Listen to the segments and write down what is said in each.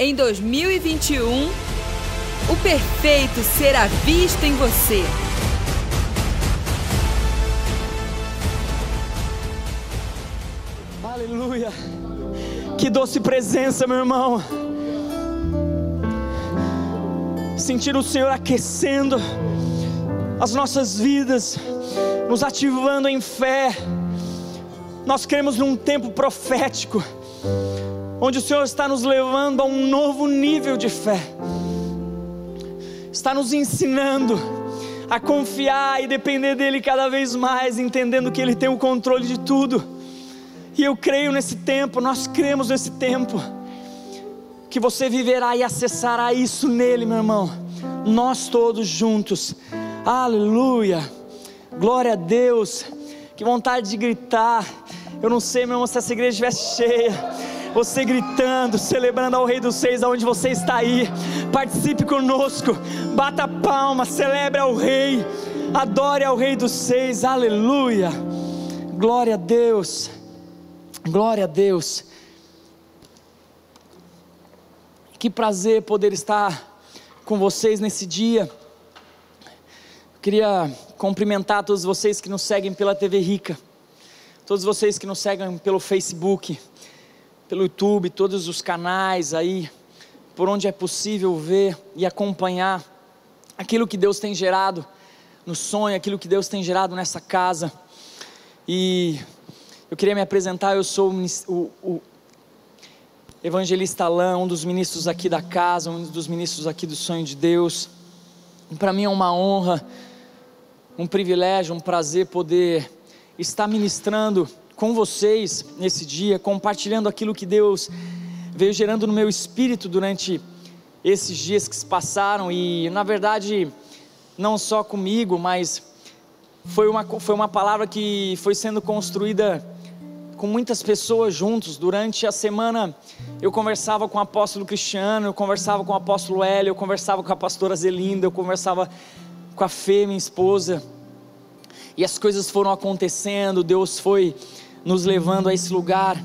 Em 2021, o perfeito será visto em você. Aleluia. Que doce presença, meu irmão. Sentir o Senhor aquecendo as nossas vidas, nos ativando em fé. Nós cremos num tempo profético, onde o Senhor está nos levando a um novo nível de fé, está nos ensinando a confiar e depender dEle cada vez mais, entendendo que Ele tem o controle de tudo. E eu creio nesse tempo, nós cremos nesse tempo, que você viverá e acessará isso nele, meu irmão, nós todos juntos, aleluia, glória a Deus, que vontade de gritar, eu não sei, meu irmão, se essa igreja estivesse cheia. Você gritando, celebrando ao Rei dos Seis, aonde você está aí. Participe conosco, bata palma, celebre ao Rei, adore ao Rei dos Seis, aleluia. Glória a Deus, glória a Deus. Que prazer poder estar com vocês nesse dia. Queria cumprimentar todos vocês que nos seguem pela TV Rica todos vocês que nos seguem pelo Facebook, pelo YouTube, todos os canais aí, por onde é possível ver e acompanhar aquilo que Deus tem gerado no sonho, aquilo que Deus tem gerado nessa casa. E eu queria me apresentar, eu sou o, o evangelista Alain, um dos ministros aqui da casa, um dos ministros aqui do sonho de Deus. Para mim é uma honra, um privilégio, um prazer poder estar ministrando com vocês nesse dia, compartilhando aquilo que Deus veio gerando no meu espírito durante esses dias que se passaram e, na verdade, não só comigo, mas foi uma, foi uma palavra que foi sendo construída com muitas pessoas juntos. Durante a semana eu conversava com o apóstolo Cristiano, eu conversava com o apóstolo Hélio, eu conversava com a pastora Zelinda, eu conversava com a Fê, minha esposa e as coisas foram acontecendo, Deus foi nos levando a esse lugar.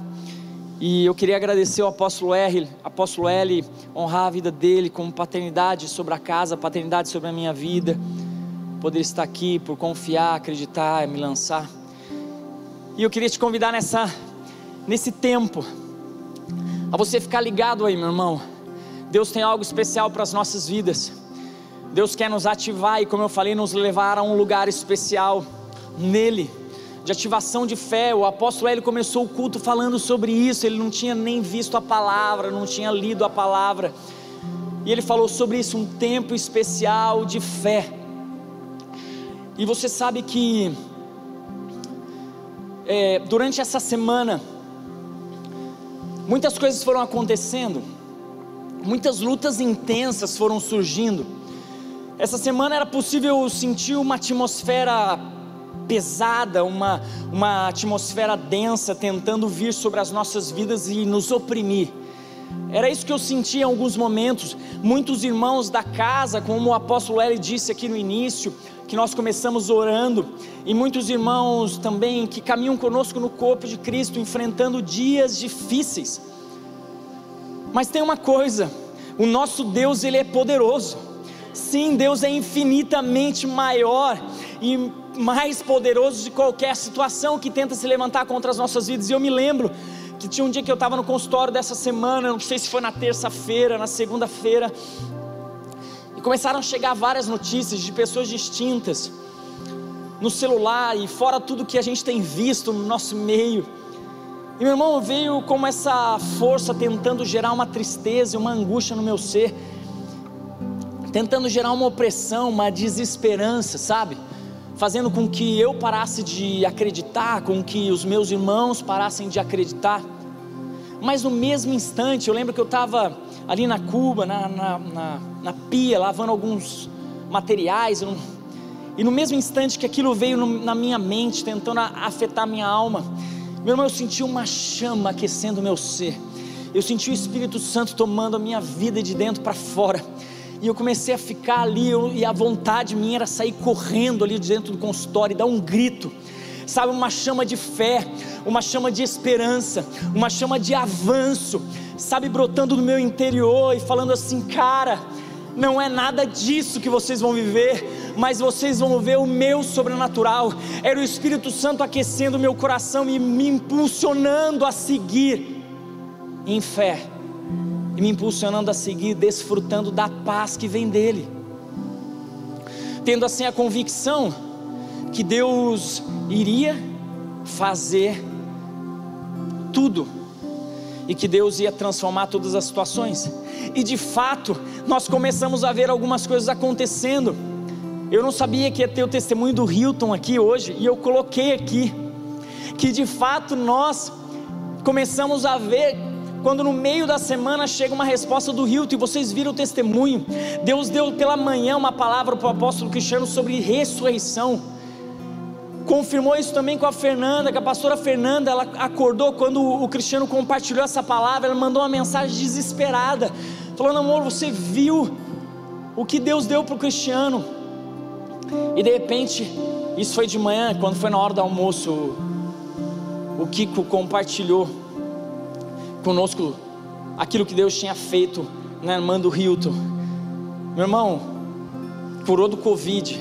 E eu queria agradecer ao apóstolo R, apóstolo L, honrar a vida dele com paternidade sobre a casa, paternidade sobre a minha vida, poder estar aqui por confiar, acreditar, me lançar. E eu queria te convidar nessa nesse tempo a você ficar ligado aí, meu irmão. Deus tem algo especial para as nossas vidas. Deus quer nos ativar e, como eu falei, nos levar a um lugar especial nele, de ativação de fé. O apóstolo Hélio começou o culto falando sobre isso, ele não tinha nem visto a palavra, não tinha lido a palavra. E ele falou sobre isso, um tempo especial de fé. E você sabe que é, durante essa semana, muitas coisas foram acontecendo, muitas lutas intensas foram surgindo. Essa semana era possível sentir uma atmosfera pesada, uma, uma atmosfera densa tentando vir sobre as nossas vidas e nos oprimir. Era isso que eu senti em alguns momentos. Muitos irmãos da casa, como o apóstolo Eli disse aqui no início, que nós começamos orando, e muitos irmãos também que caminham conosco no corpo de Cristo, enfrentando dias difíceis. Mas tem uma coisa: o nosso Deus, ele é poderoso. Sim, Deus é infinitamente maior e mais poderoso de qualquer situação que tenta se levantar contra as nossas vidas. E eu me lembro que tinha um dia que eu estava no consultório dessa semana, não sei se foi na terça-feira, na segunda-feira, e começaram a chegar várias notícias de pessoas distintas no celular e fora tudo que a gente tem visto no nosso meio. E meu irmão veio como essa força tentando gerar uma tristeza e uma angústia no meu ser, tentando gerar uma opressão, uma desesperança, sabe? fazendo com que eu parasse de acreditar, com que os meus irmãos parassem de acreditar. Mas no mesmo instante, eu lembro que eu estava ali na cuba, na, na, na, na, pia, lavando alguns materiais, e no mesmo instante que aquilo veio no, na minha mente, tentando afetar minha alma, meu irmão, eu senti uma chama aquecendo o meu ser. Eu senti o Espírito Santo tomando a minha vida de dentro para fora e eu comecei a ficar ali, eu, e a vontade minha era sair correndo ali dentro do consultório e dar um grito, sabe, uma chama de fé, uma chama de esperança, uma chama de avanço, sabe, brotando no meu interior e falando assim, cara, não é nada disso que vocês vão viver, mas vocês vão ver o meu sobrenatural. Era o Espírito Santo aquecendo meu coração e me impulsionando a seguir em fé, e me impulsionando a seguir, desfrutando da paz que vem dEle, tendo assim a convicção que Deus iria fazer tudo e que Deus ia transformar todas as situações. E de fato, nós começamos a ver algumas coisas acontecendo. Eu não sabia que ia ter o testemunho do Hilton aqui hoje, e eu coloquei aqui que de fato nós começamos a ver quando no meio da semana chega uma resposta do Hilton e vocês viram o testemunho. Deus deu pela manhã uma palavra para o apóstolo Cristiano sobre ressurreição confirmou isso também com a Fernanda, que a pastora Fernanda, ela acordou quando o Cristiano compartilhou essa palavra, ela mandou uma mensagem desesperada, falando: amor, você viu o que Deus deu para o Cristiano? E de repente, isso foi de manhã, quando foi na hora do almoço, o Kiko compartilhou conosco aquilo que Deus tinha feito na irmã do Hilton. Meu irmão, curou do Covid,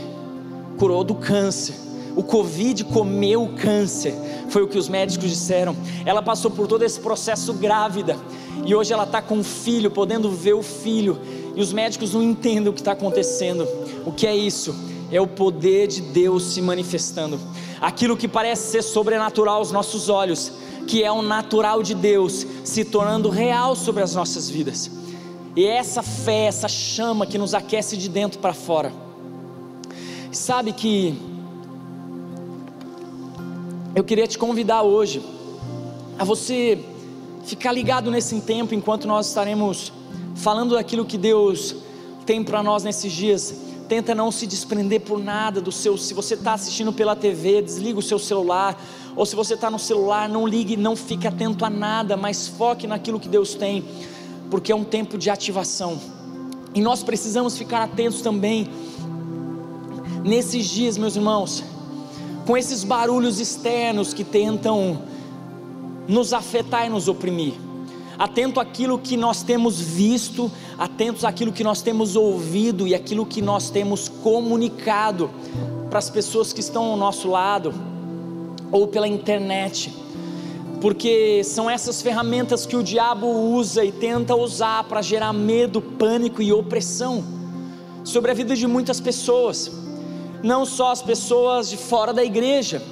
curou do câncer o Covid comeu o câncer, foi o que os médicos disseram. Ela passou por todo esse processo grávida e hoje ela está com um filho, podendo ver o filho. E os médicos não entendem o que está acontecendo. O que é isso? É o poder de Deus se manifestando. Aquilo que parece ser sobrenatural aos nossos olhos, que é o natural de Deus se tornando real sobre as nossas vidas. E é essa fé, essa chama que nos aquece de dentro para fora. Sabe que eu queria te convidar hoje a você ficar ligado nesse tempo enquanto nós estaremos falando daquilo que Deus tem para nós nesses dias. Tenta não se desprender por nada do seu. Se você está assistindo pela TV, desliga o seu celular. Ou se você está no celular, não ligue, não fique atento a nada, mas foque naquilo que Deus tem, porque é um tempo de ativação. E nós precisamos ficar atentos também nesses dias, meus irmãos com esses barulhos externos que tentam nos afetar e nos oprimir. Atento àquilo que nós temos visto, atentos àquilo que nós temos ouvido e aquilo que nós temos comunicado para as pessoas que estão ao nosso lado ou pela internet. Porque são essas ferramentas que o diabo usa e tenta usar para gerar medo, pânico e opressão sobre a vida de muitas pessoas não só as pessoas de fora da igreja,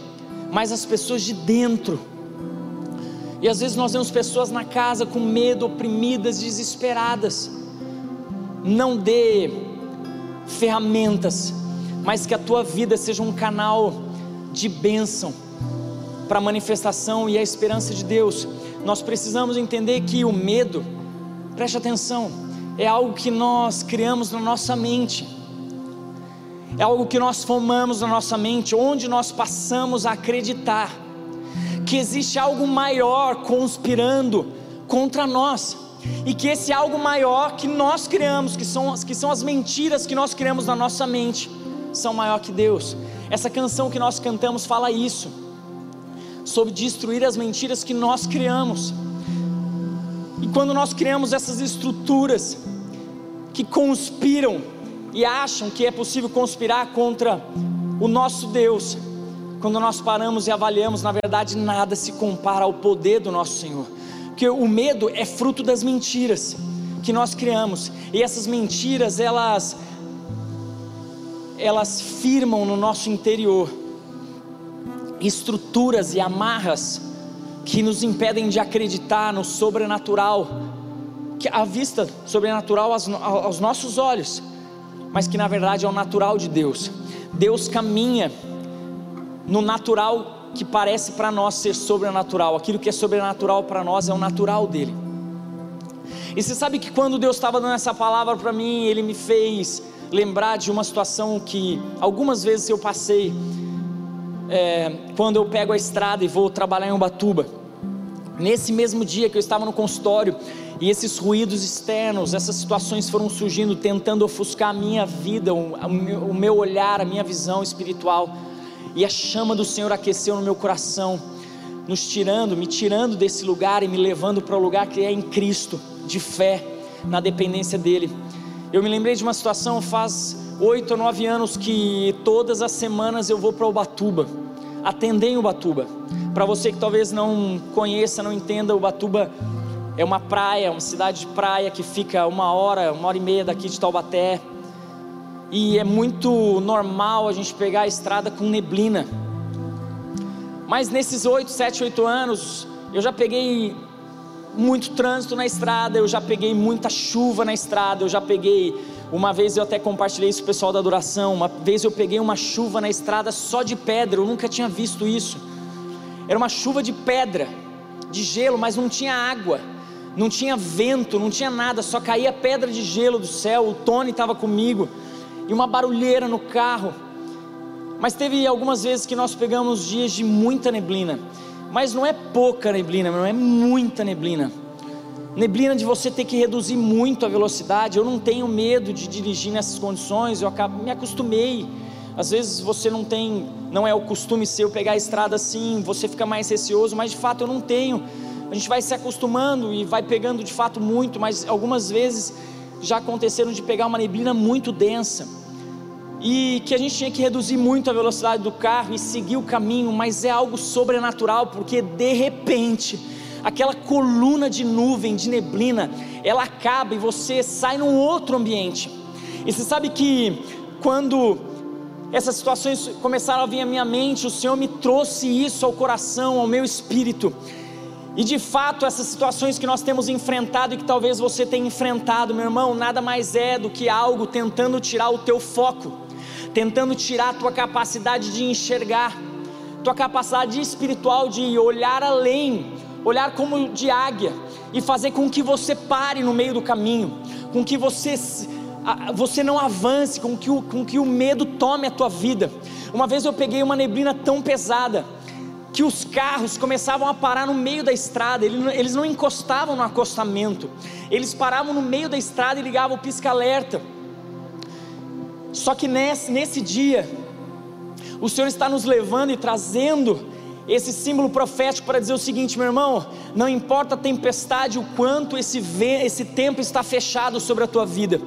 mas as pessoas de dentro. E às vezes nós vemos pessoas na casa com medo, oprimidas, desesperadas. Não dê ferramentas, mas que a tua vida seja um canal de bênção para a manifestação e a esperança de Deus. Nós precisamos entender que o medo, preste atenção, é algo que nós criamos na nossa mente é algo que nós formamos na nossa mente, onde nós passamos a acreditar que existe algo maior conspirando contra nós e que esse algo maior que nós criamos, que são, que são as mentiras que nós criamos na nossa mente, são maior que Deus. Essa canção que nós cantamos fala isso, sobre destruir as mentiras que nós criamos. E quando nós criamos essas estruturas que conspiram e acham que é possível conspirar contra o nosso Deus, quando nós paramos e avaliamos, na verdade, nada se compara ao poder do nosso Senhor, porque o medo é fruto das mentiras que nós criamos, e essas mentiras, elas, elas firmam no nosso interior estruturas e amarras que nos impedem de acreditar no sobrenatural, que a vista sobrenatural aos, aos nossos olhos, mas que na verdade é o natural de Deus. Deus caminha no natural que parece para nós ser sobrenatural. Aquilo que é sobrenatural para nós é o natural dele. E você sabe que quando Deus estava dando essa palavra para mim, Ele me fez lembrar de uma situação que algumas vezes eu passei é, quando eu pego a estrada e vou trabalhar em Ubatuba. Nesse mesmo dia que eu estava no consultório, e esses ruídos externos, essas situações foram surgindo, tentando ofuscar a minha vida, o meu olhar, a minha visão espiritual. E a chama do Senhor aqueceu no meu coração. nos tirando, me tirando desse lugar e me levando para o lugar que é em Cristo, de fé, na dependência dEle. Eu me lembrei de uma situação faz oito ou nove anos que todas as semanas eu vou para Ubatuba, atender em Ubatuba. Para você que talvez não conheça, não entenda, Ubatuba é uma praia, uma cidade de praia que fica uma hora, uma hora e meia daqui de Taubaté. E é muito normal a gente pegar a estrada com neblina. Mas nesses oito, sete, oito anos, eu já peguei muito trânsito na estrada, eu já peguei muita chuva na estrada, eu já peguei. Uma vez eu até compartilhei isso com o pessoal da adoração. Uma vez eu peguei uma chuva na estrada só de pedra, eu nunca tinha visto isso. Era uma chuva de pedra, de gelo, mas não tinha água, não tinha vento, não tinha nada, só caía pedra de gelo do céu. O Tony estava comigo e uma barulheira no carro. Mas teve algumas vezes que nós pegamos dias de muita neblina. Mas não é pouca neblina, não é muita neblina. Neblina de você ter que reduzir muito a velocidade. Eu não tenho medo de dirigir nessas condições, eu acabo, me acostumei. Às vezes você não tem, não é o costume seu pegar a estrada assim, você fica mais receoso, mas de fato eu não tenho. A gente vai se acostumando e vai pegando de fato muito, mas algumas vezes já aconteceram de pegar uma neblina muito densa e que a gente tinha que reduzir muito a velocidade do carro e seguir o caminho, mas é algo sobrenatural, porque de repente, aquela coluna de nuvem, de neblina, ela acaba e você sai num outro ambiente. E você sabe que quando essas situações começaram a vir à minha mente, o Senhor me trouxe isso ao coração, ao meu espírito. E de fato, essas situações que nós temos enfrentado e que talvez você tenha enfrentado, meu irmão, nada mais é do que algo tentando tirar o teu foco tentando tirar a tua capacidade de enxergar, tua capacidade espiritual de olhar além, olhar como de águia e fazer com que você pare no meio do caminho, com que você você não avance, com que, o, com que o medo tome a tua vida. Uma vez eu peguei uma neblina tão pesada que os carros começavam a parar no meio da estrada, eles não encostavam no acostamento, eles paravam no meio da estrada e ligavam o pisca-alerta. Só que nesse, nesse dia, o Senhor está nos levando e trazendo esse símbolo profético para dizer o seguinte, meu irmão: não importa a tempestade, o quanto esse, esse tempo está fechado sobre a tua vida,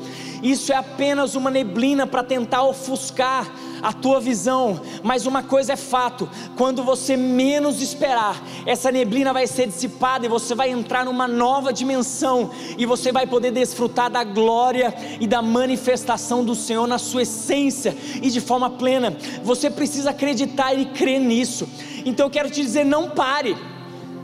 isso é apenas uma neblina para tentar ofuscar a tua visão, mas uma coisa é fato: quando você menos esperar, essa neblina vai ser dissipada e você vai entrar numa nova dimensão e você vai poder desfrutar da glória e da manifestação do Senhor na sua essência e de forma plena. Você precisa acreditar e crer nisso. Então eu quero te dizer: não pare,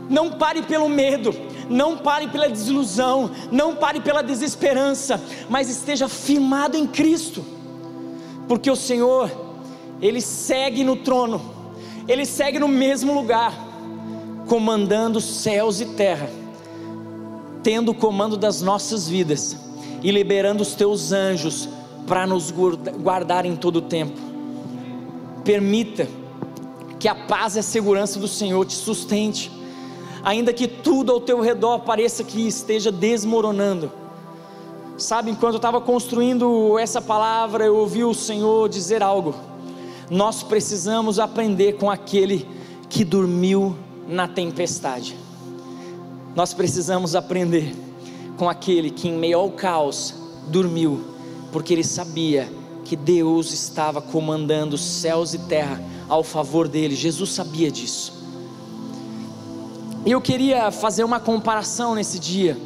não pare pelo medo. Não pare pela desilusão, não pare pela desesperança, mas esteja firmado em Cristo, porque o Senhor ele segue no trono, ele segue no mesmo lugar, comandando céus e terra, tendo o comando das nossas vidas e liberando os teus anjos para nos guardar em todo o tempo. Permita que a paz e a segurança do Senhor te sustente, ainda que tudo ao teu redor pareça que esteja desmoronando. Sabe, enquanto eu estava construindo essa palavra, eu ouvi o Senhor dizer algo nós precisamos aprender com aquele que dormiu na tempestade. Nós precisamos aprender com aquele que, em meio ao caos, dormiu, porque ele sabia que Deus estava comandando céus e terra ao favor dele. Jesus sabia disso. E eu queria fazer uma comparação nesse dia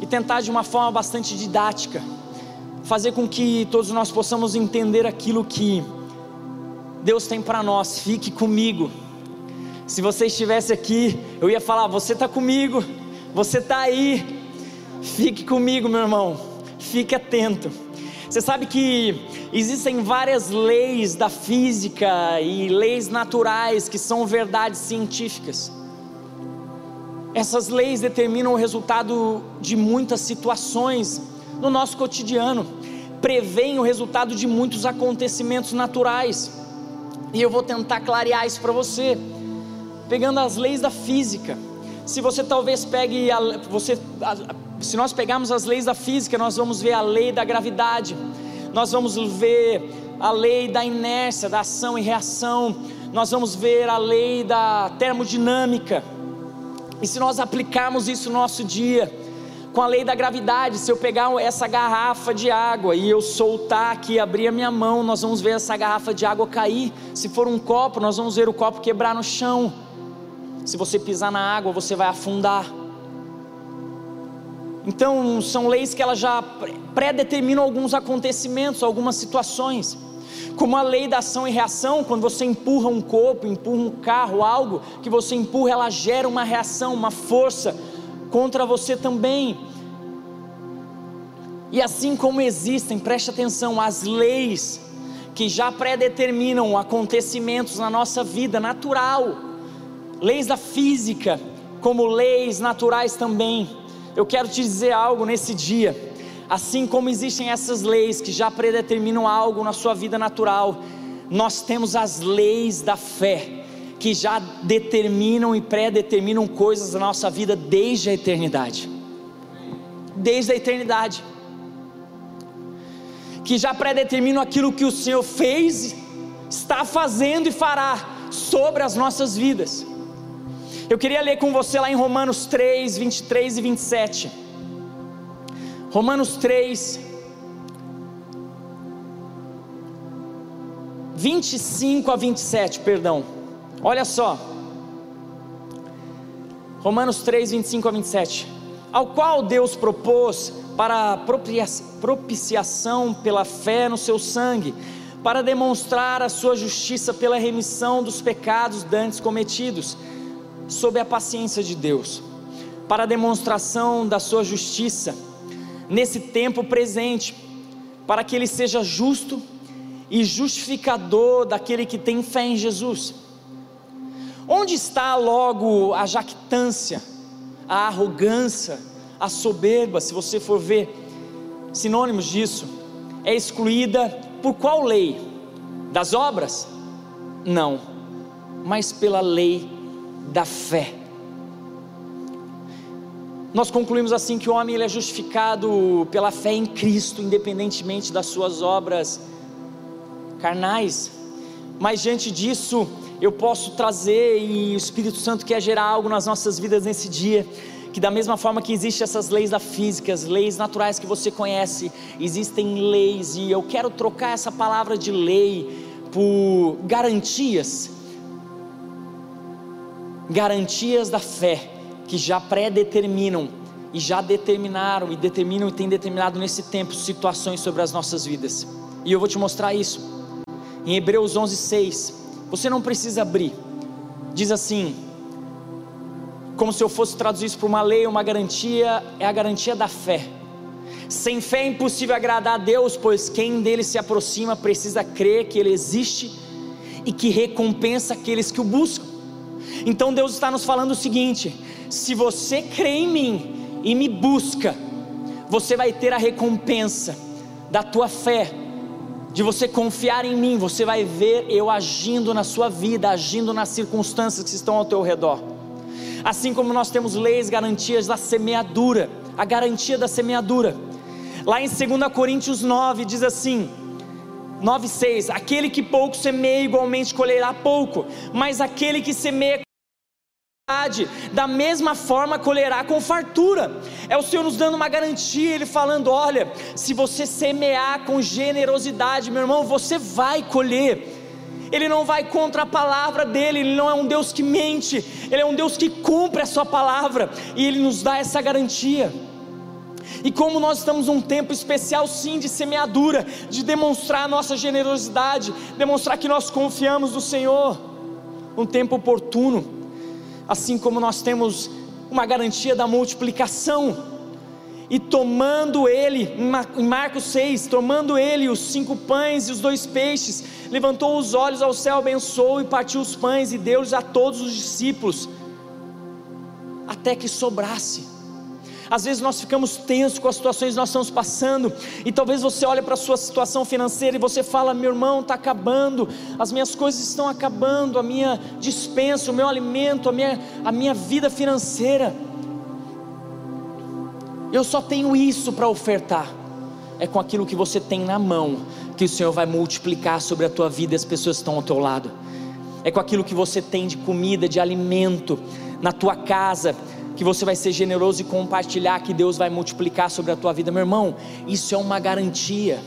e tentar de uma forma bastante didática fazer com que todos nós possamos entender aquilo que Deus tem para nós, fique comigo. Se você estivesse aqui, eu ia falar: Você está comigo, você está aí, fique comigo, meu irmão, fique atento. Você sabe que existem várias leis da física e leis naturais que são verdades científicas. Essas leis determinam o resultado de muitas situações no nosso cotidiano, preveem o resultado de muitos acontecimentos naturais. E eu vou tentar clarear isso para você, pegando as leis da física. Se você talvez pegue, a, você, a, se nós pegarmos as leis da física, nós vamos ver a lei da gravidade, nós vamos ver a lei da inércia, da ação e reação, nós vamos ver a lei da termodinâmica. E se nós aplicarmos isso no nosso dia, com a lei da gravidade, se eu pegar essa garrafa de água e eu soltar aqui, abrir a minha mão, nós vamos ver essa garrafa de água cair. Se for um copo, nós vamos ver o copo quebrar no chão. Se você pisar na água, você vai afundar. Então, são leis que elas já predeterminam alguns acontecimentos, algumas situações. Como a lei da ação e reação, quando você empurra um corpo, empurra um carro, algo que você empurra, ela gera uma reação, uma força contra você também. E assim como existem, preste atenção, as leis que já predeterminam acontecimentos na nossa vida natural, leis da física, como leis naturais também. Eu quero te dizer algo nesse dia. Assim como existem essas leis que já predeterminam algo na sua vida natural, nós temos as leis da fé que já determinam e pré-determinam coisas na nossa vida desde a eternidade. Desde a eternidade. Que já predeterminam aquilo que o Senhor fez, está fazendo e fará sobre as nossas vidas. Eu queria ler com você lá em Romanos 3, 23 e 27. Romanos 3, 25 a 27, perdão. Olha só, Romanos 3, 25 a 27. Ao qual Deus propôs para propiciação pela fé no seu sangue, para demonstrar a sua justiça pela remissão dos pecados dantes cometidos, sob a paciência de Deus, para a demonstração da sua justiça nesse tempo presente, para que ele seja justo e justificador daquele que tem fé em Jesus. Onde está logo a jactância, a arrogância, a soberba, se você for ver sinônimos disso? É excluída por qual lei? Das obras? Não, mas pela lei da fé. Nós concluímos assim que o homem ele é justificado pela fé em Cristo, independentemente das suas obras carnais. Mas diante disso, eu posso trazer e o Espírito Santo quer gerar algo nas nossas vidas nesse dia. Que da mesma forma que existem essas leis da física, as leis naturais que você conhece, existem leis, e eu quero trocar essa palavra de lei por garantias garantias da fé que já pré-determinam e já determinaram e determinam e têm determinado nesse tempo situações sobre as nossas vidas. E eu vou te mostrar isso. Em Hebreus 11:6, você não precisa abrir. Diz assim, como se eu fosse traduzir isso para uma lei, uma garantia, é a garantia da fé. Sem fé é impossível agradar a Deus, pois quem dele se aproxima precisa crer que ele existe e que recompensa aqueles que o buscam. Então Deus está nos falando o seguinte: se você crê em mim e me busca, você vai ter a recompensa da tua fé, de você confiar em mim, você vai ver eu agindo na sua vida, agindo nas circunstâncias que estão ao teu redor. Assim como nós temos leis, garantias da semeadura, a garantia da semeadura. Lá em 2 Coríntios 9 diz assim: 9,6: Aquele que pouco semeia, igualmente colherá pouco, mas aquele que semeia da mesma forma colherá com fartura. É o Senhor nos dando uma garantia, Ele falando: olha, se você semear com generosidade, meu irmão, você vai colher. Ele não vai contra a palavra dele, ele não é um Deus que mente, ele é um Deus que cumpre a sua palavra e ele nos dá essa garantia. E como nós estamos num tempo especial, sim, de semeadura, de demonstrar a nossa generosidade, demonstrar que nós confiamos no Senhor, um tempo oportuno assim como nós temos uma garantia da multiplicação. E tomando ele, em Marcos 6, tomando ele os cinco pães e os dois peixes, levantou os olhos ao céu, abençoou e partiu os pães e deu-os a todos os discípulos, até que sobrasse. Às vezes nós ficamos tensos com as situações que nós estamos passando, e talvez você olhe para a sua situação financeira e você fala: meu irmão, está acabando, as minhas coisas estão acabando, a minha dispensa, o meu alimento, a minha, a minha vida financeira. Eu só tenho isso para ofertar. É com aquilo que você tem na mão que o Senhor vai multiplicar sobre a tua vida e as pessoas que estão ao teu lado. é com aquilo que você tem de comida, de alimento na tua casa, que você vai ser generoso e compartilhar, que Deus vai multiplicar sobre a tua vida, meu irmão. Isso é uma garantia.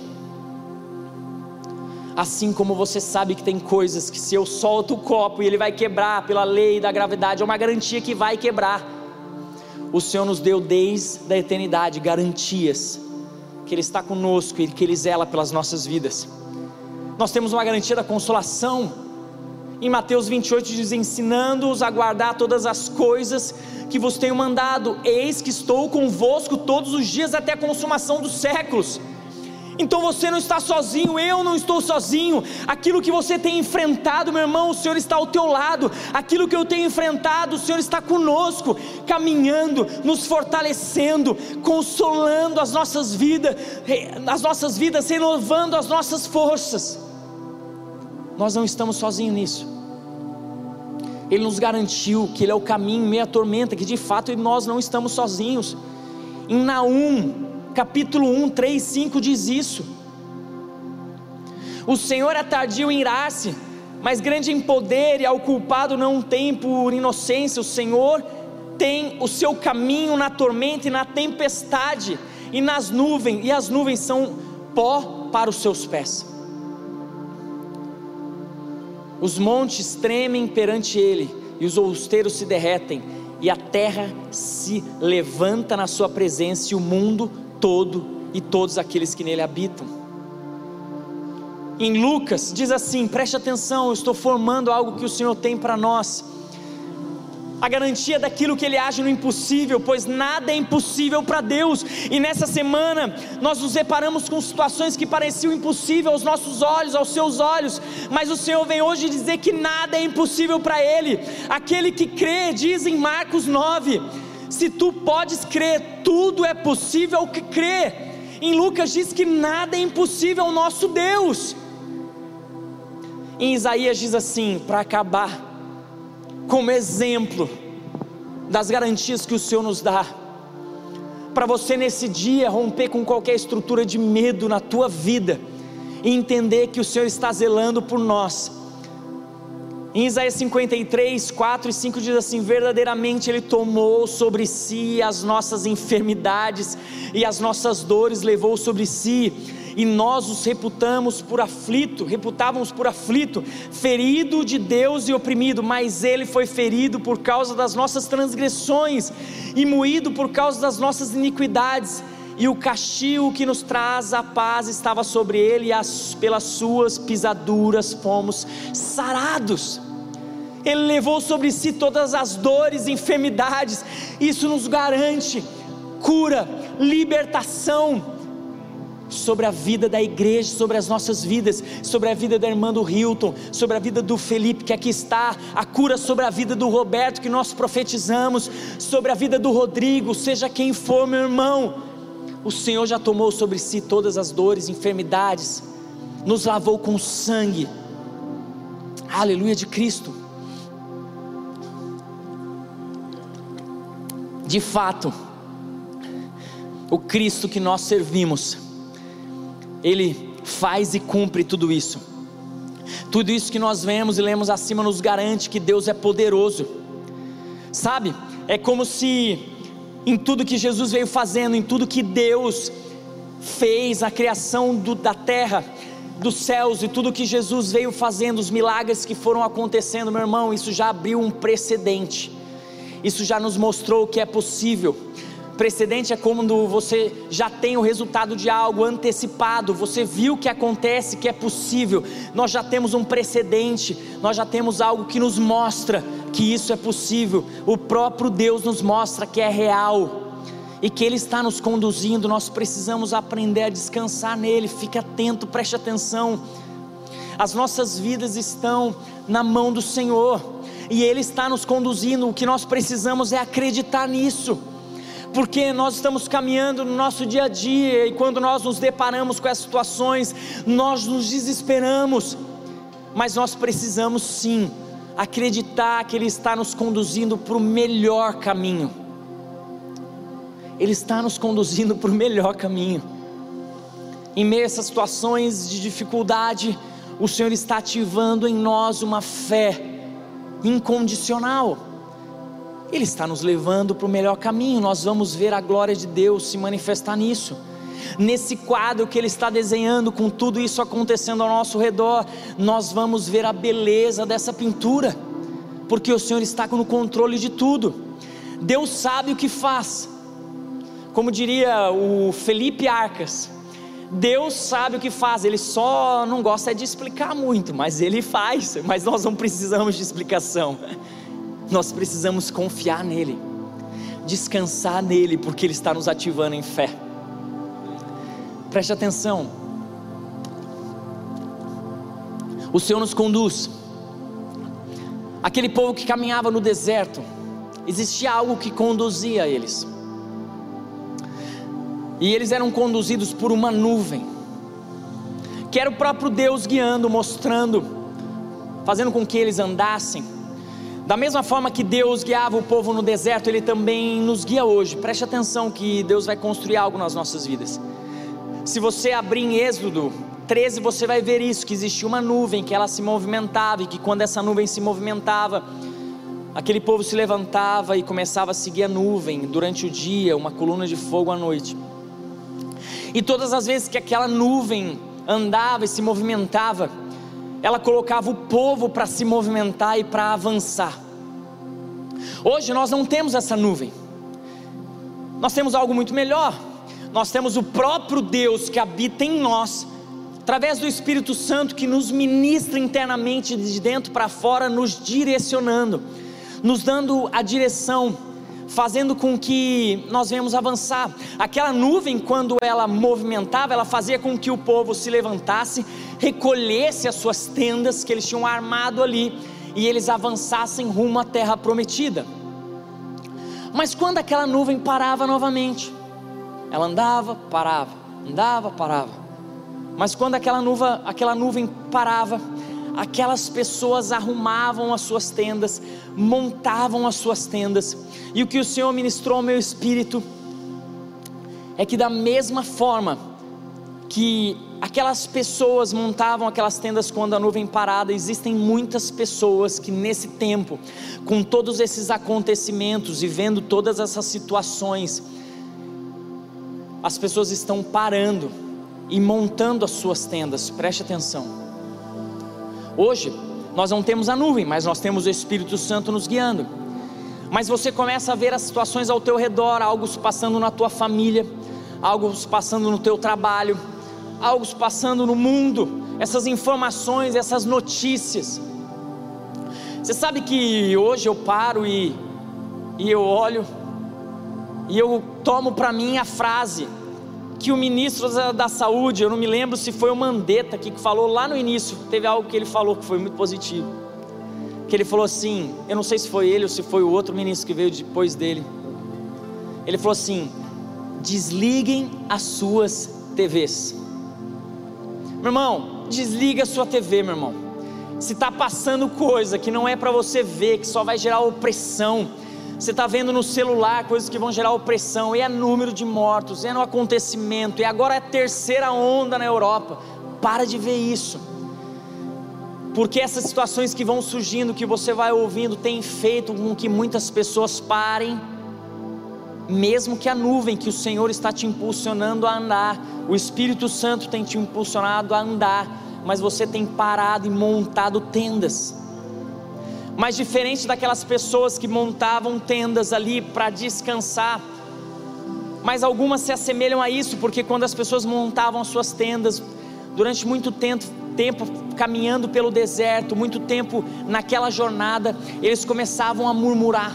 Assim como você sabe que tem coisas que se eu solto o copo e ele vai quebrar pela lei da gravidade, é uma garantia que vai quebrar. O Senhor nos deu desde a eternidade garantias que Ele está conosco e que Ele zela pelas nossas vidas. Nós temos uma garantia da consolação. Em Mateus 28 diz: ensinando-os a guardar todas as coisas que vos tenho mandado, eis que estou convosco todos os dias até a consumação dos séculos. Então você não está sozinho, eu não estou sozinho. Aquilo que você tem enfrentado, meu irmão, o Senhor está ao teu lado. Aquilo que eu tenho enfrentado, o Senhor está conosco, caminhando, nos fortalecendo, consolando as nossas vidas, as nossas vidas, renovando as nossas forças. Nós não estamos sozinhos nisso. Ele nos garantiu que Ele é o caminho, meia tormenta, que de fato nós não estamos sozinhos. Em Naum, capítulo 1, 3, 5 diz isso. O Senhor é tardio em irar-se, mas grande em poder, e ao culpado não tem por inocência. O Senhor tem o seu caminho na tormenta e na tempestade, e nas nuvens, e as nuvens são pó para os seus pés. Os montes tremem perante ele, e os outeiros se derretem, e a terra se levanta na sua presença, e o mundo todo e todos aqueles que nele habitam. Em Lucas diz assim: preste atenção, eu estou formando algo que o Senhor tem para nós. A garantia daquilo que Ele age no impossível, pois nada é impossível para Deus. E nessa semana nós nos deparamos com situações que pareciam impossíveis aos nossos olhos, aos seus olhos, mas o Senhor vem hoje dizer que nada é impossível para Ele. Aquele que crê, diz em Marcos 9, se tu podes crer, tudo é possível que crê. Em Lucas diz que nada é impossível ao nosso Deus. Em Isaías diz assim, para acabar, como exemplo das garantias que o Senhor nos dá, para você nesse dia romper com qualquer estrutura de medo na tua vida e entender que o Senhor está zelando por nós. Em Isaías 53, 4 e 5 diz assim: Verdadeiramente Ele tomou sobre si as nossas enfermidades e as nossas dores levou sobre si, e nós os reputamos por aflito, reputávamos por aflito, ferido de Deus e oprimido, mas Ele foi ferido por causa das nossas transgressões e moído por causa das nossas iniquidades. E o castigo que nos traz a paz estava sobre ele, e as, pelas suas pisaduras fomos sarados. Ele levou sobre si todas as dores e enfermidades, isso nos garante cura, libertação sobre a vida da igreja, sobre as nossas vidas, sobre a vida da irmã do Hilton, sobre a vida do Felipe que aqui está, a cura sobre a vida do Roberto que nós profetizamos, sobre a vida do Rodrigo, seja quem for, meu irmão, o Senhor já tomou sobre si todas as dores, enfermidades, nos lavou com sangue, aleluia de Cristo. de fato, o Cristo que nós servimos, Ele faz e cumpre tudo isso. Tudo isso que nós vemos e lemos acima nos garante que Deus é poderoso. Sabe? É como se em tudo que Jesus veio fazendo, em tudo que Deus fez, a criação do, da terra, dos céus e tudo que Jesus veio fazendo, os milagres que foram acontecendo, meu irmão, isso já abriu um precedente isso já nos mostrou que é possível. Precedente é quando você já tem o resultado de algo antecipado, você viu que acontece, que é possível. Nós já temos um precedente, nós já temos algo que nos mostra que isso é possível. O próprio Deus nos mostra que é real e que Ele está nos conduzindo. Nós precisamos aprender a descansar nele. Fique atento, preste atenção. As nossas vidas estão na mão do Senhor e Ele está nos conduzindo. O que nós precisamos é acreditar nisso, porque nós estamos caminhando no nosso dia a dia e quando nós nos deparamos com essas situações, nós nos desesperamos, mas nós precisamos sim acreditar que Ele está nos conduzindo para o melhor caminho. Ele está nos conduzindo para o melhor caminho. Em meio a essas situações de dificuldade, o Senhor está ativando em nós uma fé incondicional. Ele está nos levando para o melhor caminho, nós vamos ver a glória de Deus se manifestar nisso. Nesse quadro que Ele está desenhando, com tudo isso acontecendo ao nosso redor, nós vamos ver a beleza dessa pintura, porque o Senhor está no controle de tudo. Deus sabe o que faz, como diria o Felipe Arcas, Deus sabe o que faz, Ele só não gosta de explicar muito, mas Ele faz, mas nós não precisamos de explicação, nós precisamos confiar nele, descansar nele, porque Ele está nos ativando em fé. Preste atenção, o Senhor nos conduz, aquele povo que caminhava no deserto, existia algo que conduzia eles, e eles eram conduzidos por uma nuvem, que era o próprio Deus guiando, mostrando, fazendo com que eles andassem. Da mesma forma que Deus guiava o povo no deserto, Ele também nos guia hoje. Preste atenção que Deus vai construir algo nas nossas vidas. Se você abrir em Êxodo 13, você vai ver isso: que existia uma nuvem, que ela se movimentava, e que quando essa nuvem se movimentava, aquele povo se levantava e começava a seguir a nuvem durante o dia, uma coluna de fogo à noite. E todas as vezes que aquela nuvem andava e se movimentava, ela colocava o povo para se movimentar e para avançar. Hoje nós não temos essa nuvem, nós temos algo muito melhor. Nós temos o próprio Deus que habita em nós, através do Espírito Santo que nos ministra internamente de dentro para fora, nos direcionando, nos dando a direção fazendo com que nós venhamos avançar. Aquela nuvem, quando ela movimentava, ela fazia com que o povo se levantasse, recolhesse as suas tendas que eles tinham armado ali e eles avançassem rumo à terra prometida. Mas quando aquela nuvem parava novamente, ela andava, parava, andava, parava. Mas quando aquela nuvem, aquela nuvem parava, aquelas pessoas arrumavam as suas tendas, montavam as suas tendas, e o que o Senhor ministrou ao meu espírito é que, da mesma forma que aquelas pessoas montavam aquelas tendas quando a nuvem parada, existem muitas pessoas que nesse tempo, com todos esses acontecimentos e vendo todas essas situações, as pessoas estão parando e montando as suas tendas, preste atenção. Hoje, nós não temos a nuvem, mas nós temos o Espírito Santo nos guiando. Mas você começa a ver as situações ao teu redor, algo se passando na tua família, algo se passando no teu trabalho, algo passando no mundo, essas informações, essas notícias. Você sabe que hoje eu paro e, e eu olho e eu tomo para mim a frase que o ministro da Saúde, eu não me lembro se foi o Mandetta que falou lá no início, teve algo que ele falou que foi muito positivo. Que ele falou assim, eu não sei se foi ele ou se foi o outro ministro que veio depois dele. Ele falou assim: desliguem as suas TVs. Meu irmão, desliga a sua TV, meu irmão. Se está passando coisa que não é para você ver, que só vai gerar opressão, você está vendo no celular coisas que vão gerar opressão, e é número de mortos, é no acontecimento, e agora é a terceira onda na Europa. Para de ver isso. Porque essas situações que vão surgindo, que você vai ouvindo, tem feito com que muitas pessoas parem, mesmo que a nuvem que o Senhor está te impulsionando a andar, o Espírito Santo tem te impulsionado a andar, mas você tem parado e montado tendas. Mas diferente daquelas pessoas que montavam tendas ali para descansar, mas algumas se assemelham a isso, porque quando as pessoas montavam suas tendas, durante muito tempo, tempo caminhando pelo deserto, muito tempo naquela jornada, eles começavam a murmurar,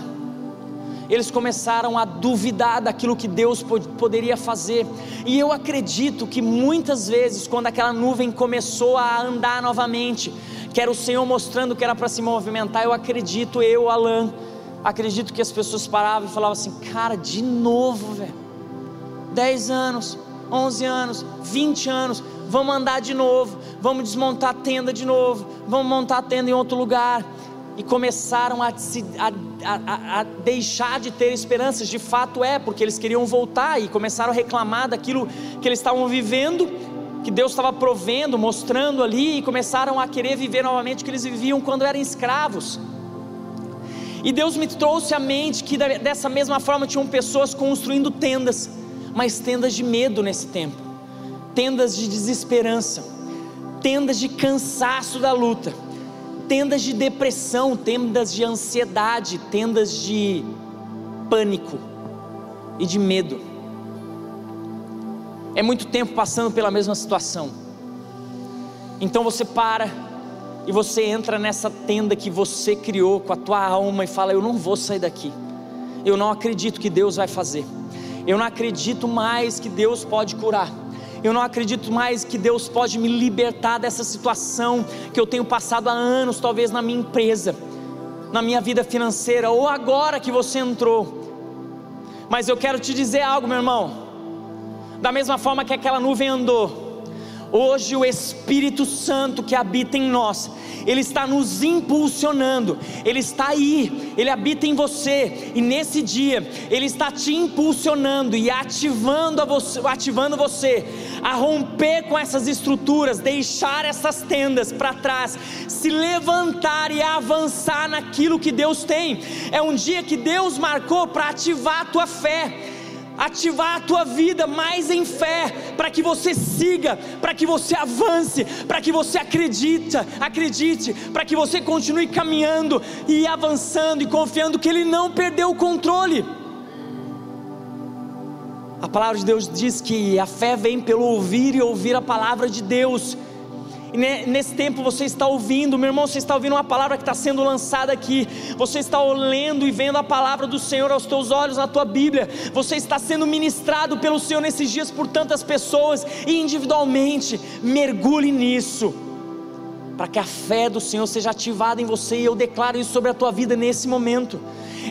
eles começaram a duvidar daquilo que Deus poderia fazer, e eu acredito que muitas vezes, quando aquela nuvem começou a andar novamente, que era o Senhor mostrando que era para se movimentar. Eu acredito, eu, Alan, acredito que as pessoas paravam e falavam assim: cara, de novo, velho. 10 anos, 11 anos, 20 anos, vamos andar de novo, vamos desmontar a tenda de novo, vamos montar a tenda em outro lugar. E começaram a, se, a, a, a deixar de ter esperanças, de fato é, porque eles queriam voltar e começaram a reclamar daquilo que eles estavam vivendo que Deus estava provendo, mostrando ali, e começaram a querer viver novamente o que eles viviam quando eram escravos. E Deus me trouxe à mente que dessa mesma forma tinham pessoas construindo tendas, mas tendas de medo nesse tempo, tendas de desesperança, tendas de cansaço da luta, tendas de depressão, tendas de ansiedade, tendas de pânico e de medo. É muito tempo passando pela mesma situação. Então você para e você entra nessa tenda que você criou com a tua alma e fala: Eu não vou sair daqui. Eu não acredito que Deus vai fazer. Eu não acredito mais que Deus pode curar. Eu não acredito mais que Deus pode me libertar dessa situação que eu tenho passado há anos, talvez na minha empresa, na minha vida financeira, ou agora que você entrou. Mas eu quero te dizer algo, meu irmão. Da mesma forma que aquela nuvem andou, Hoje o Espírito Santo que habita em nós, ele está nos impulsionando, Ele está aí, Ele habita em você, e nesse dia Ele está te impulsionando e ativando, você, ativando você a romper com essas estruturas, deixar essas tendas para trás, se levantar e avançar naquilo que Deus tem. É um dia que Deus marcou para ativar a tua fé ativar a tua vida mais em fé, para que você siga, para que você avance, para que você acredita, acredite, para que você continue caminhando e avançando e confiando que Ele não perdeu o controle. A palavra de Deus diz que a fé vem pelo ouvir e ouvir a palavra de Deus. Nesse tempo você está ouvindo, meu irmão, você está ouvindo uma palavra que está sendo lançada aqui. Você está lendo e vendo a palavra do Senhor aos teus olhos na tua Bíblia. Você está sendo ministrado pelo Senhor nesses dias por tantas pessoas e individualmente. Mergulhe nisso. Para que a fé do Senhor seja ativada em você, e eu declaro isso sobre a tua vida nesse momento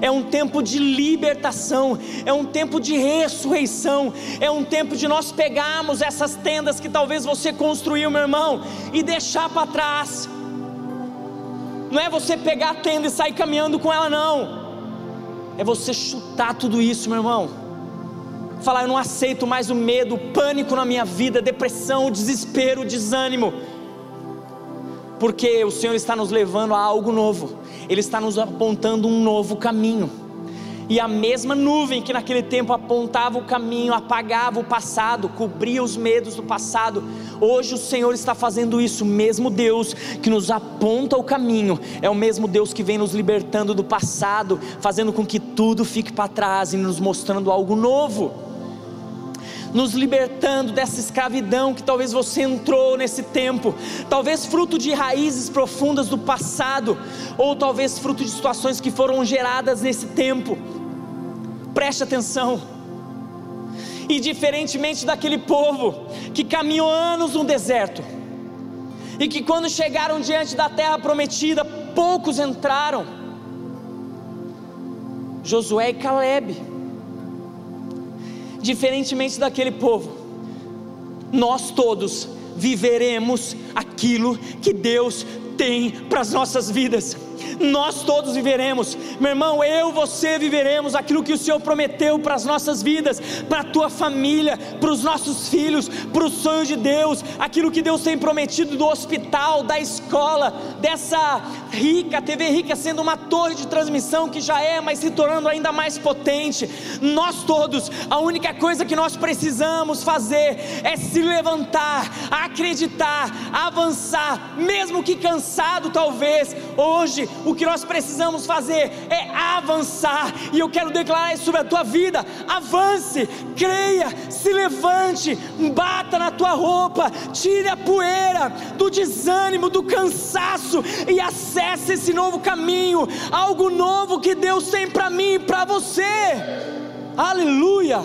é um tempo de libertação, é um tempo de ressurreição, é um tempo de nós pegarmos essas tendas que talvez você construiu, meu irmão, e deixar para trás. Não é você pegar a tenda e sair caminhando com ela, não. É você chutar tudo isso, meu irmão. Falar, eu não aceito mais o medo, o pânico na minha vida, depressão, o desespero, o desânimo porque o Senhor está nos levando a algo novo, Ele está nos apontando um novo caminho. E a mesma nuvem que naquele tempo apontava o caminho, apagava o passado, cobria os medos do passado, hoje o Senhor está fazendo isso. O mesmo Deus que nos aponta o caminho, é o mesmo Deus que vem nos libertando do passado, fazendo com que tudo fique para trás e nos mostrando algo novo nos libertando dessa escravidão que talvez você entrou nesse tempo, talvez fruto de raízes profundas do passado, ou talvez fruto de situações que foram geradas nesse tempo. Preste atenção. E diferentemente daquele povo que caminhou anos no deserto, e que quando chegaram diante da terra prometida, poucos entraram. Josué e Caleb diferentemente daquele povo, nós todos viveremos aquilo que Deus tem para as nossas vidas nós todos viveremos, meu irmão, eu, você viveremos aquilo que o Senhor prometeu para as nossas vidas, para a tua família, para os nossos filhos, para o sonho de Deus, aquilo que Deus tem prometido do hospital, da escola, dessa rica, TV rica sendo uma torre de transmissão que já é, mas se tornando ainda mais potente. Nós todos, a única coisa que nós precisamos fazer é se levantar, acreditar, avançar, mesmo que cansado talvez, hoje o que nós precisamos fazer é avançar, e eu quero declarar isso sobre a tua vida: avance, creia, se levante, bata na tua roupa, tire a poeira do desânimo, do cansaço e acesse esse novo caminho, algo novo que Deus tem para mim e para você. Aleluia!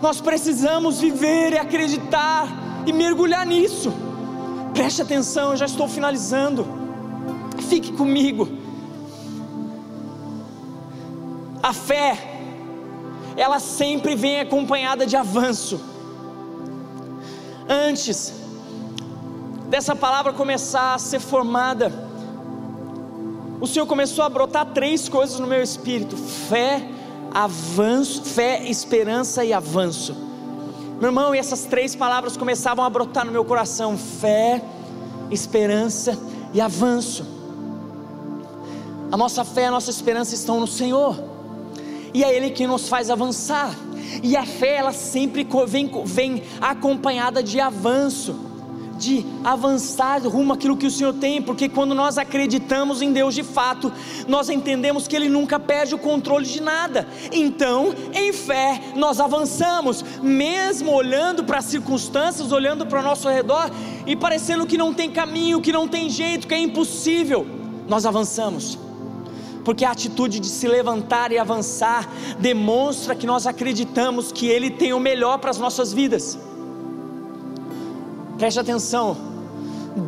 Nós precisamos viver e acreditar e mergulhar nisso. Preste atenção, eu já estou finalizando fique comigo. A fé, ela sempre vem acompanhada de avanço. Antes dessa palavra começar a ser formada, o Senhor começou a brotar três coisas no meu espírito: fé, avanço, fé, esperança e avanço. Meu irmão, e essas três palavras começavam a brotar no meu coração: fé, esperança e avanço. A nossa fé, a nossa esperança estão no Senhor, e é Ele que nos faz avançar. E a fé, ela sempre vem, vem acompanhada de avanço de avançar rumo àquilo que o Senhor tem, porque quando nós acreditamos em Deus de fato, nós entendemos que Ele nunca perde o controle de nada. Então, em fé, nós avançamos, mesmo olhando para as circunstâncias, olhando para o nosso redor e parecendo que não tem caminho, que não tem jeito, que é impossível, nós avançamos porque a atitude de se levantar e avançar demonstra que nós acreditamos que Ele tem o melhor para as nossas vidas. Preste atenção,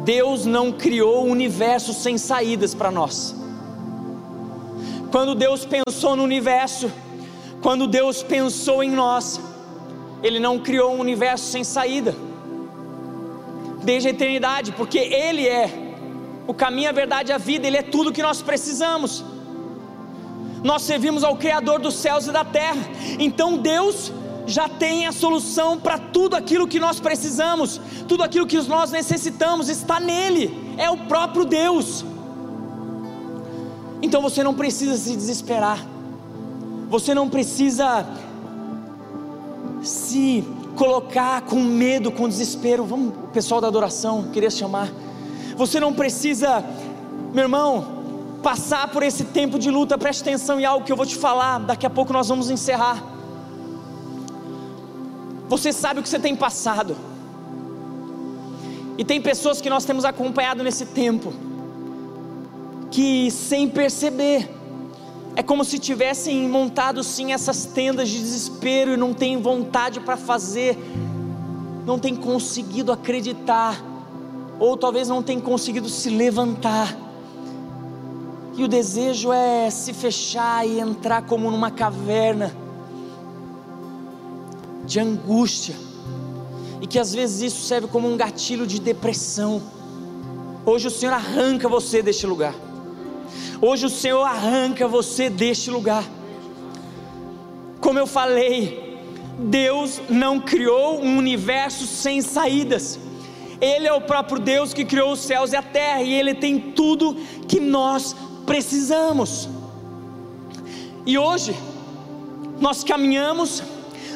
Deus não criou o universo sem saídas para nós. Quando Deus pensou no universo, quando Deus pensou em nós, Ele não criou um universo sem saída, desde a eternidade, porque Ele é o caminho, a verdade e a vida, Ele é tudo que nós precisamos. Nós servimos ao Criador dos céus e da terra, então Deus já tem a solução para tudo aquilo que nós precisamos, tudo aquilo que nós necessitamos está nele, é o próprio Deus. Então você não precisa se desesperar, você não precisa se colocar com medo, com desespero. Vamos, pessoal da adoração, queria chamar. Você não precisa, meu irmão, passar por esse tempo de luta. Preste atenção em algo que eu vou te falar. Daqui a pouco nós vamos encerrar. Você sabe o que você tem passado. E tem pessoas que nós temos acompanhado nesse tempo, que sem perceber, é como se tivessem montado sim essas tendas de desespero e não têm vontade para fazer, não têm conseguido acreditar, ou talvez não tenham conseguido se levantar. E o desejo é se fechar e entrar como numa caverna de angústia, e que às vezes isso serve como um gatilho de depressão. Hoje o Senhor arranca você deste lugar. Hoje o Senhor arranca você deste lugar. Como eu falei, Deus não criou um universo sem saídas. Ele é o próprio Deus que criou os céus e a terra, e Ele tem tudo que nós precisamos. E hoje, nós caminhamos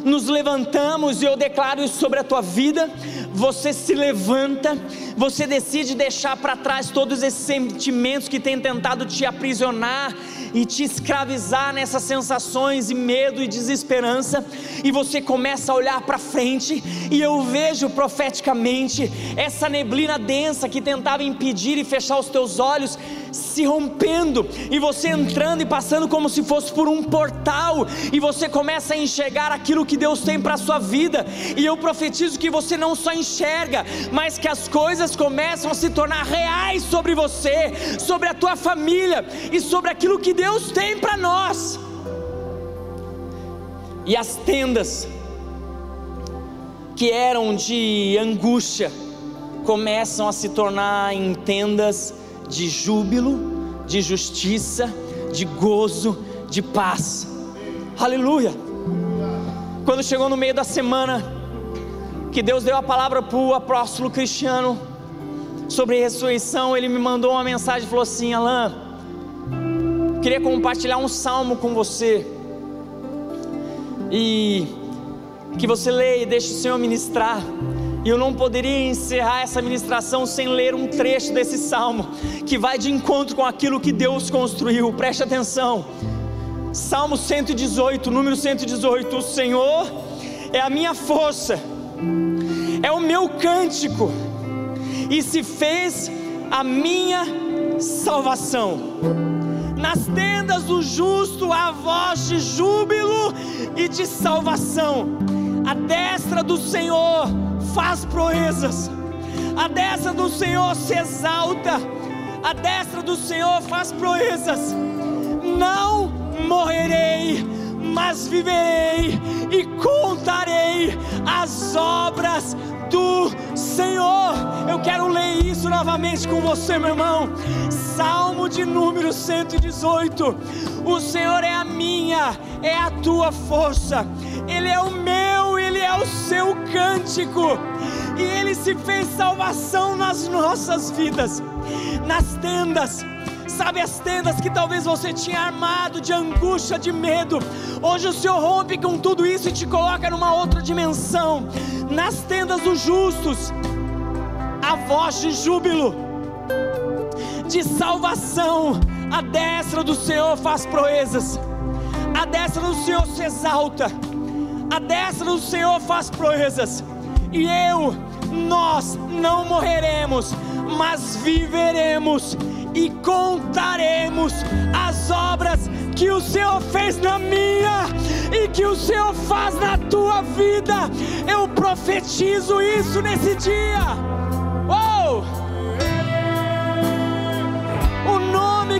nos levantamos e eu declaro isso sobre a tua vida. Você se levanta, você decide deixar para trás todos esses sentimentos que têm tentado te aprisionar e te escravizar nessas sensações e medo e desesperança, e você começa a olhar para frente, e eu vejo profeticamente essa neblina densa que tentava impedir e fechar os teus olhos se rompendo, e você entrando e passando como se fosse por um portal, e você começa a enxergar aquilo que Deus tem para a sua vida, e eu profetizo que você não só enxerga, mas que as coisas começam a se tornar reais sobre você, sobre a tua família e sobre aquilo que Deus tem para nós. E as tendas que eram de angústia começam a se tornar em tendas de júbilo, de justiça, de gozo, de paz. Aleluia. Quando chegou no meio da semana, que Deus deu a palavra para o apóstolo Cristiano sobre ressurreição, ele me mandou uma mensagem e falou assim: Alain queria compartilhar um salmo com você. E que você leia e deixe o Senhor ministrar. E eu não poderia encerrar essa ministração sem ler um trecho desse salmo, que vai de encontro com aquilo que Deus construiu. Preste atenção. Salmo 118, número 118. O Senhor é a minha força, é o meu cântico, e se fez a minha salvação. Nas tendas do justo há voz de júbilo e de salvação. A destra do Senhor faz proezas. A destra do Senhor se exalta. A destra do Senhor faz proezas. Não morrerei, mas viverei e contarei as obras do Senhor. Eu quero ler isso novamente com você, meu irmão. Salmo de número 118. O Senhor é a minha, é a tua força. Ele é o meu, ele é o seu profético e ele se fez salvação nas nossas vidas, nas tendas. Sabe as tendas que talvez você tinha armado de angústia, de medo. Hoje o Senhor rompe com tudo isso e te coloca numa outra dimensão. Nas tendas dos justos, a voz de júbilo, de salvação. A destra do Senhor faz proezas. A destra do Senhor se exalta. A destra do Senhor faz proezas. E eu, nós não morreremos, mas viveremos e contaremos as obras que o Senhor fez na minha e que o Senhor faz na tua vida. Eu profetizo isso nesse dia.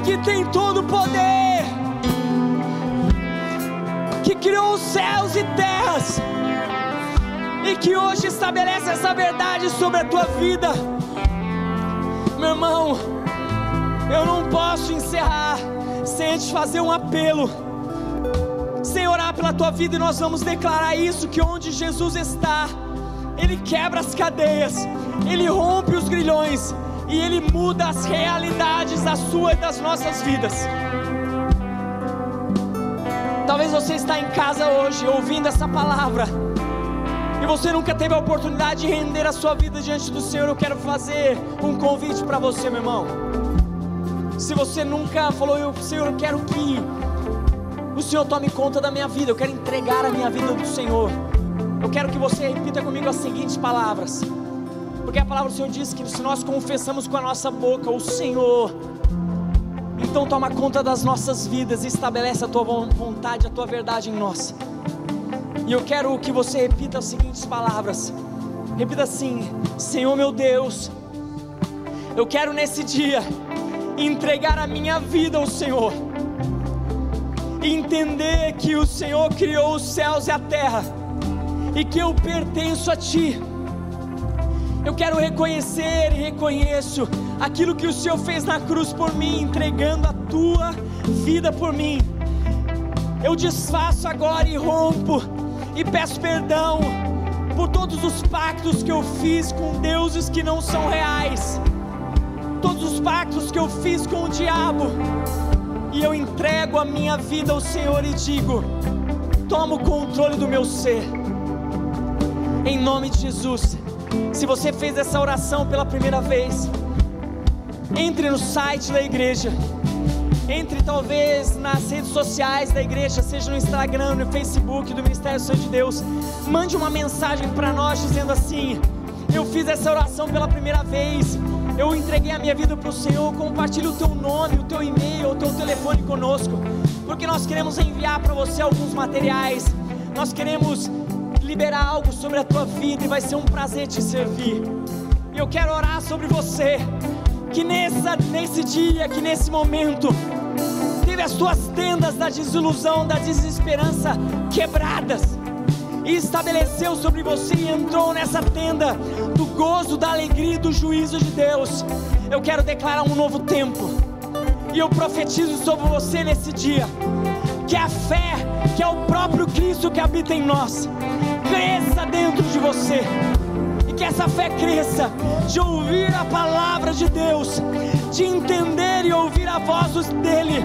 Que tem todo o poder, que criou os céus e terras, e que hoje estabelece essa verdade sobre a tua vida, meu irmão eu não posso encerrar sem te fazer um apelo, sem orar pela tua vida, e nós vamos declarar isso: que onde Jesus está, Ele quebra as cadeias, Ele rompe os grilhões e Ele muda as realidades da sua e das nossas vidas. Talvez você está em casa hoje ouvindo essa palavra e você nunca teve a oportunidade de render a sua vida diante do Senhor. Eu quero fazer um convite para você, meu irmão. Se você nunca falou, eu, Senhor, eu quero que o Senhor tome conta da minha vida, eu quero entregar a minha vida do Senhor. Eu quero que você repita comigo as seguintes palavras. Porque a palavra do Senhor diz que se nós confessamos com a nossa boca o Senhor, então toma conta das nossas vidas e estabelece a tua vontade, a tua verdade em nós. E eu quero que você repita as seguintes palavras. Repita assim: Senhor meu Deus, eu quero nesse dia entregar a minha vida ao Senhor, entender que o Senhor criou os céus e a terra e que eu pertenço a Ti. Eu quero reconhecer e reconheço aquilo que o Senhor fez na cruz por mim, entregando a tua vida por mim. Eu desfaço agora e rompo e peço perdão por todos os pactos que eu fiz com deuses que não são reais todos os pactos que eu fiz com o diabo, e eu entrego a minha vida ao Senhor e digo: toma o controle do meu ser, em nome de Jesus. Se você fez essa oração pela primeira vez, entre no site da igreja, entre talvez nas redes sociais da igreja, seja no Instagram, no Facebook do Ministério Santo de Deus, mande uma mensagem para nós dizendo assim: Eu fiz essa oração pela primeira vez. Eu entreguei a minha vida para o Senhor, compartilhe o teu nome, o teu e-mail, o teu telefone conosco, porque nós queremos enviar para você alguns materiais, nós queremos liberar algo sobre a tua vida e vai ser um prazer te servir. Eu quero orar sobre você, que nessa, nesse dia, que nesse momento, teve as tuas tendas da desilusão, da desesperança quebradas e estabeleceu sobre você e entrou nessa tenda do gozo, da alegria e do juízo de Deus. Eu quero declarar um novo tempo. E eu profetizo sobre você nesse dia que a fé, que é o próprio Cristo que habita em nós, cresça dentro de você. E que essa fé cresça de ouvir a palavra de Deus, de entender e ouvir a voz dele.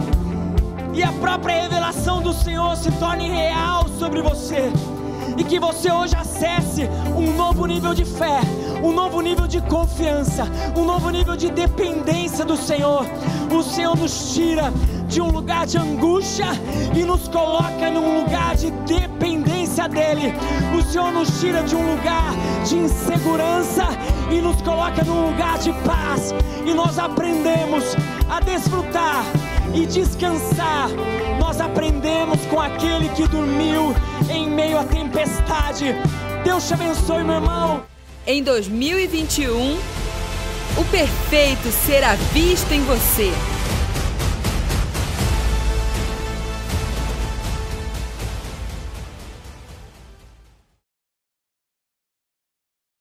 E a própria revelação do Senhor se torne real sobre você e que você hoje acesse um novo nível de fé, um novo nível de confiança, um novo nível de dependência do Senhor. O Senhor nos tira de um lugar de angústia e nos coloca num lugar de dependência dEle. O Senhor nos tira de um lugar de insegurança e nos coloca num lugar de paz. E nós aprendemos a desfrutar e descansar. Nós aprendemos com aquele que dormiu em meio à tempestade. Deus te abençoe, meu irmão. Em 2021, o perfeito será visto em você.